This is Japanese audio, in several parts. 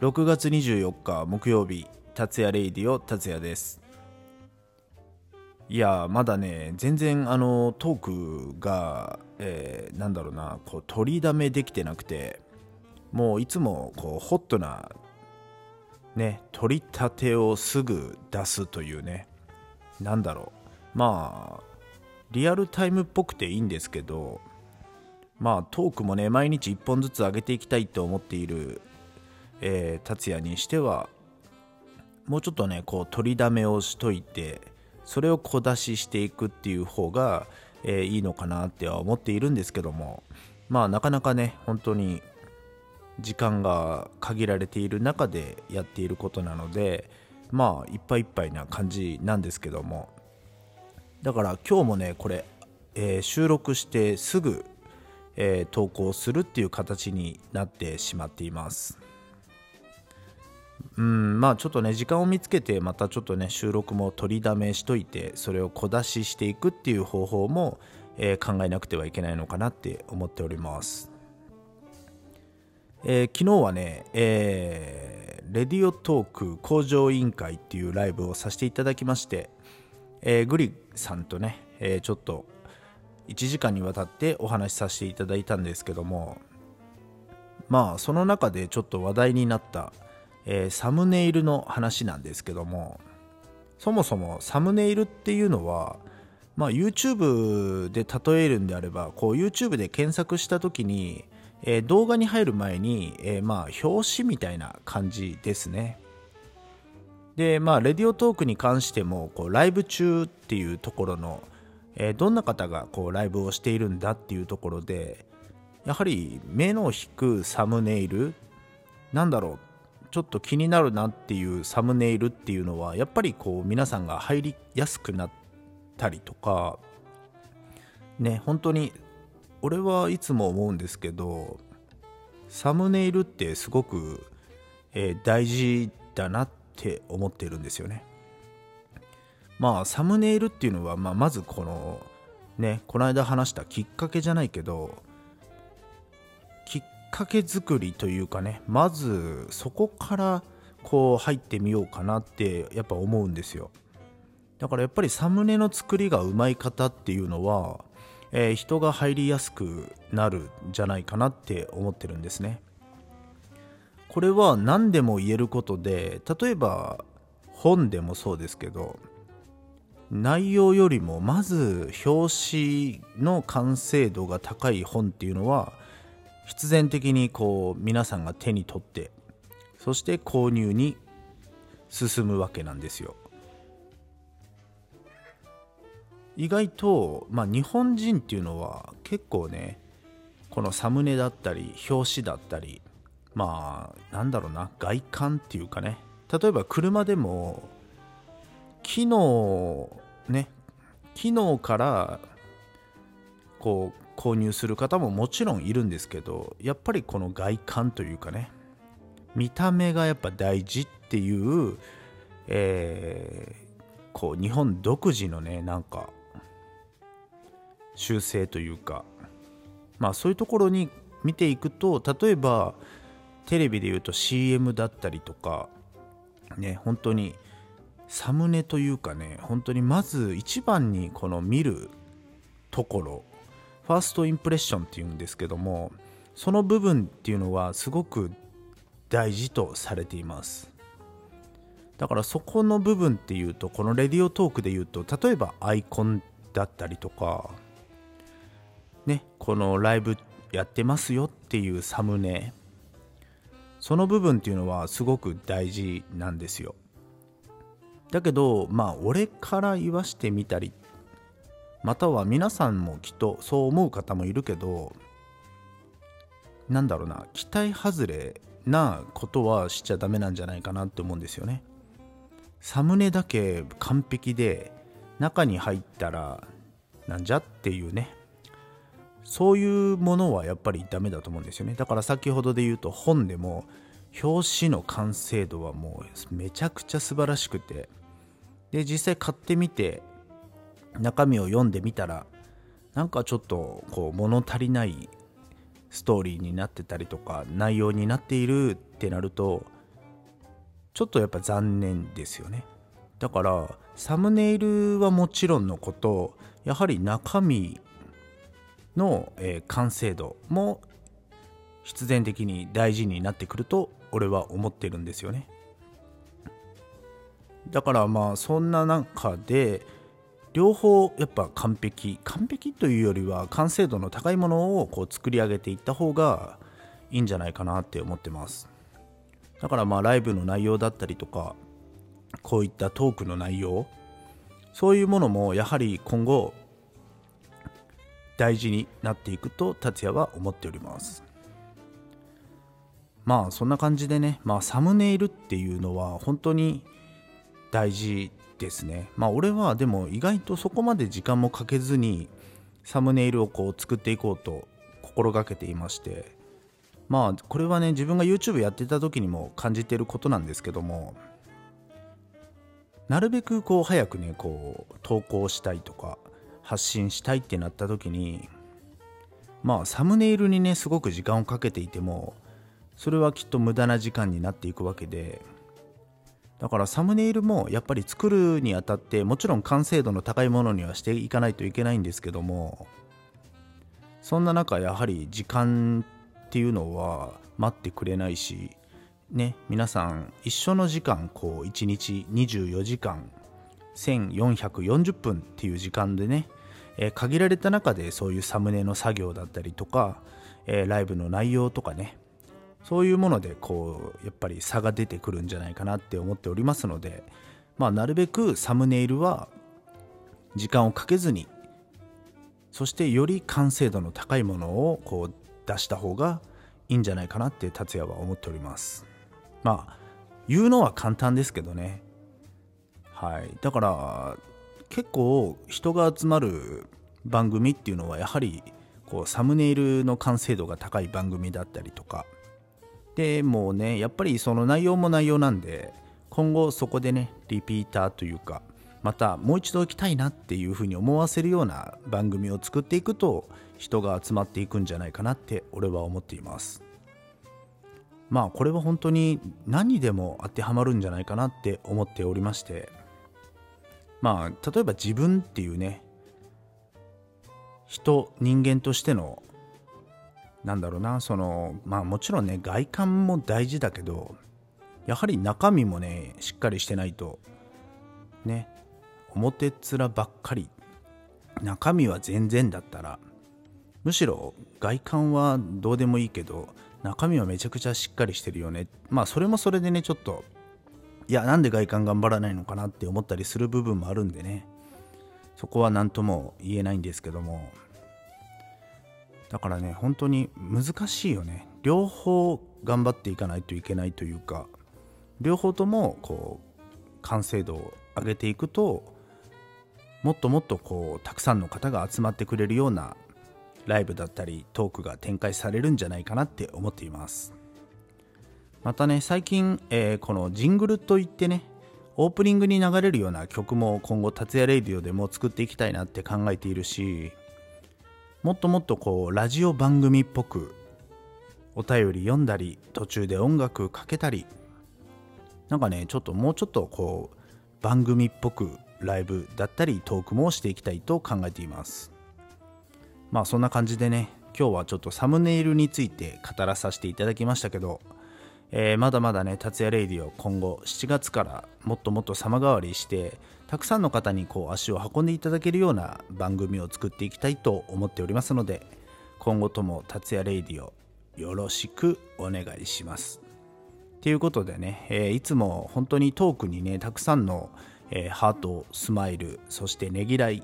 6月24日木曜日達也レイディオ達也です。いやまだね全然あのトークが、えー、なんだろうなこう取りだめできてなくてもういつもこうホットなね取り立てをすぐ出すというねなんだろう。まあリアルタイムっぽくていいんですけどまあトークもね毎日1本ずつ上げていきたいと思っている、えー、達也にしてはもうちょっとねこう取りだめをしといてそれを小出ししていくっていう方が、えー、いいのかなっては思っているんですけどもまあなかなかね本当に時間が限られている中でやっていることなのでまあいっぱいいっぱいな感じなんですけども。だから今日もねこれ、えー、収録してすぐ、えー、投稿するっていう形になってしまっています。うんまあちょっとね時間を見つけてまたちょっとね収録も取りだめしといてそれを小出ししていくっていう方法も、えー、考えなくてはいけないのかなって思っております。えー、昨日はね、えー、レディオトーク工場委員会っていうライブをさせていただきまして、えー、グリさんとね、え、ちょっと1時間にわたってお話しさせていただいたんですけどもまあその中でちょっと話題になった、えー、サムネイルの話なんですけどもそもそもサムネイルっていうのはまあ YouTube で例えるんであればこう YouTube で検索した時に、えー、動画に入る前に、えー、まあ表紙みたいな感じですね。でまあレディオトークに関してもこうライブ中っていうところの、えー、どんな方がこうライブをしているんだっていうところでやはり目の引くサムネイルなんだろうちょっと気になるなっていうサムネイルっていうのはやっぱりこう皆さんが入りやすくなったりとかね本当に俺はいつも思うんですけどサムネイルってすごく、えー、大事だなって思ってるんですよね。まあサムネイルっていうのは、まあ、まずこのねこの間話したきっかけじゃないけどかけ作りというかねまずそこからこう入ってみようかなってやっぱ思うんですよ。だからやっぱりサムネの作りがうまい方っていうのは、えー、人が入りやすくなるんじゃないかなって思ってるんですね。これは何でも言えることで例えば本でもそうですけど内容よりもまず表紙の完成度が高い本っていうのは必然的にこう皆さんが手に取ってそして購入に進むわけなんですよ。意外と、まあ、日本人っていうのは結構ねこのサムネだったり表紙だったりまあなんだろうな外観っていうかね。例えば車でも機能ね機能からこう購入する方ももちろんいるんですけどやっぱりこの外観というかね見た目がやっぱ大事っていう、えー、こう日本独自のねなんか習性というかまあそういうところに見ていくと例えばテレビで言うと CM だったりとかね本当にサムネというかね本当にまず一番にこの見るところファーストインプレッションっていうんですけどもその部分っていうのはすごく大事とされています。だからそこの部分っていうとこのレディオトークで言うと例えばアイコンだったりとかねこのライブやってますよっていうサムネその部分っていうのはすごく大事なんですよ。だけどまあ俺から言わしてみたりまたは皆さんもきっとそう思う方もいるけどなんだろうな期待外れなことはしちゃダメなんじゃないかなって思うんですよね。サムネだけ完璧で中に入ったらなんじゃっていうね。そういうものはやっぱりダメだと思うんですよね。だから先ほどで言うと本でも表紙の完成度はもうめちゃくちゃ素晴らしくて。で実際買ってみて中身を読んでみたらなんかちょっとこう物足りないストーリーになってたりとか内容になっているってなるとちょっとやっぱ残念ですよね。だからサムネイルはもちろんのことやはり中身の、えー、完成度も必然的に大事になってくると俺は思ってるんですよね。だからまあそんな中で両方やっぱ完璧完璧というよりは完成度の高いものをこう作り上げていった方がいいんじゃないかなって思ってます。だからまあライブの内容だったりとかこういったトークの内容そういうものもやはり今後大事になっていくと達也は思っております。まあそんな感じでね、まあ、サムネイルっていうのは本当に大事ですね。まあ俺はでも意外とそこまで時間もかけずにサムネイルをこう作っていこうと心がけていまして。まあこれはね自分が YouTube やってた時にも感じてることなんですけども。なるべくこう早くねこう投稿したいとか発信したいってなった時にまあサムネイルにねすごく時間をかけていてもそれはきっと無駄な時間になっていくわけで。だからサムネイルもやっぱり作るにあたってもちろん完成度の高いものにはしていかないといけないんですけどもそんな中やはり時間っていうのは待ってくれないしね皆さん一緒の時間こう1日24時間1440分っていう時間でね、えー、限られた中でそういうサムネの作業だったりとか、えー、ライブの内容とかねそういうものでこうやっぱり差が出てくるんじゃないかなって思っておりますので、まあ、なるべくサムネイルは時間をかけずにそしてより完成度の高いものをこう出した方がいいんじゃないかなって達也は思っております。まあ言うのは簡単ですけどね。はい。だから結構人が集まる番組っていうのはやはりこうサムネイルの完成度が高い番組だったりとかでもうねやっぱりその内容も内容なんで今後そこでねリピーターというかまたもう一度行きたいなっていうふうに思わせるような番組を作っていくと人が集まっていくんじゃないかなって俺は思っています。まあこれは本当に何にでも当てはまるんじゃないかなって思っておりましてまあ例えば自分っていうね人人間としてのなんだろうなそのまあもちろんね外観も大事だけどやはり中身もねしっかりしてないとね表面ばっかり中身は全然だったらむしろ外観はどうでもいいけど中身はめちゃくちゃしっかりしてるよね。まあそれもそれでねちょっといやなんで外観頑張らないのかなって思ったりする部分もあるんでね。そこは何とも言えないんですけども。だからね本当に難しいよね。両方頑張っていかないといけないというか両方ともこう完成度を上げていくともっともっとこうたくさんの方が集まってくれるようなライブだったりトークが展開されるんじゃないかなって思っています。またね最近、えー、このジングルといってねオープニングに流れるような曲も今後達也レイディオでも作っていきたいなって考えているしもっともっとこうラジオ番組っぽくお便り読んだり途中で音楽かけたりなんかねちょっともうちょっとこう番組っぽくライブだったりトークもしていきたいと考えています。まあそんな感じでね今日はちょっとサムネイルについて語らさせていただきましたけど、えー、まだまだね達也レイディオ今後7月からもっともっと様変わりしてたくさんの方にこう足を運んでいただけるような番組を作っていきたいと思っておりますので今後とも達也レイディオよろしくお願いします。ということでね、えー、いつも本当にトークにねたくさんの、えー、ハートスマイルそしてねぎらい、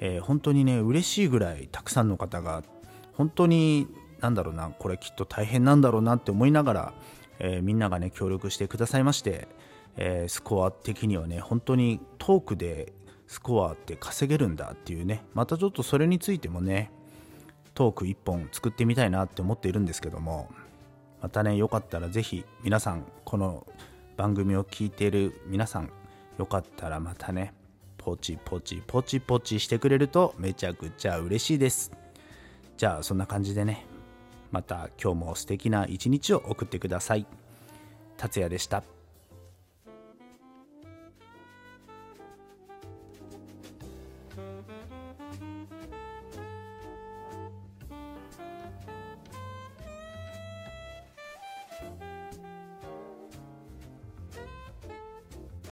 えー、本当にね嬉しいぐらいたくさんの方が本当になんだろうなこれきっと大変なんだろうなって思いながら、えみんながね協力してくださいまして、えー、スコア的にはね本当にトークでスコアって稼げるんだっていうねまたちょっとそれについてもねトーク1本作ってみたいなって思っているんですけどもまたねよかったら是非皆さんこの番組を聞いている皆さんよかったらまたねポチポチポチポチしてくれるとめちゃくちゃ嬉しいです。じゃあそんな感じでね。また今日も素敵な一日を送ってください。達也でした。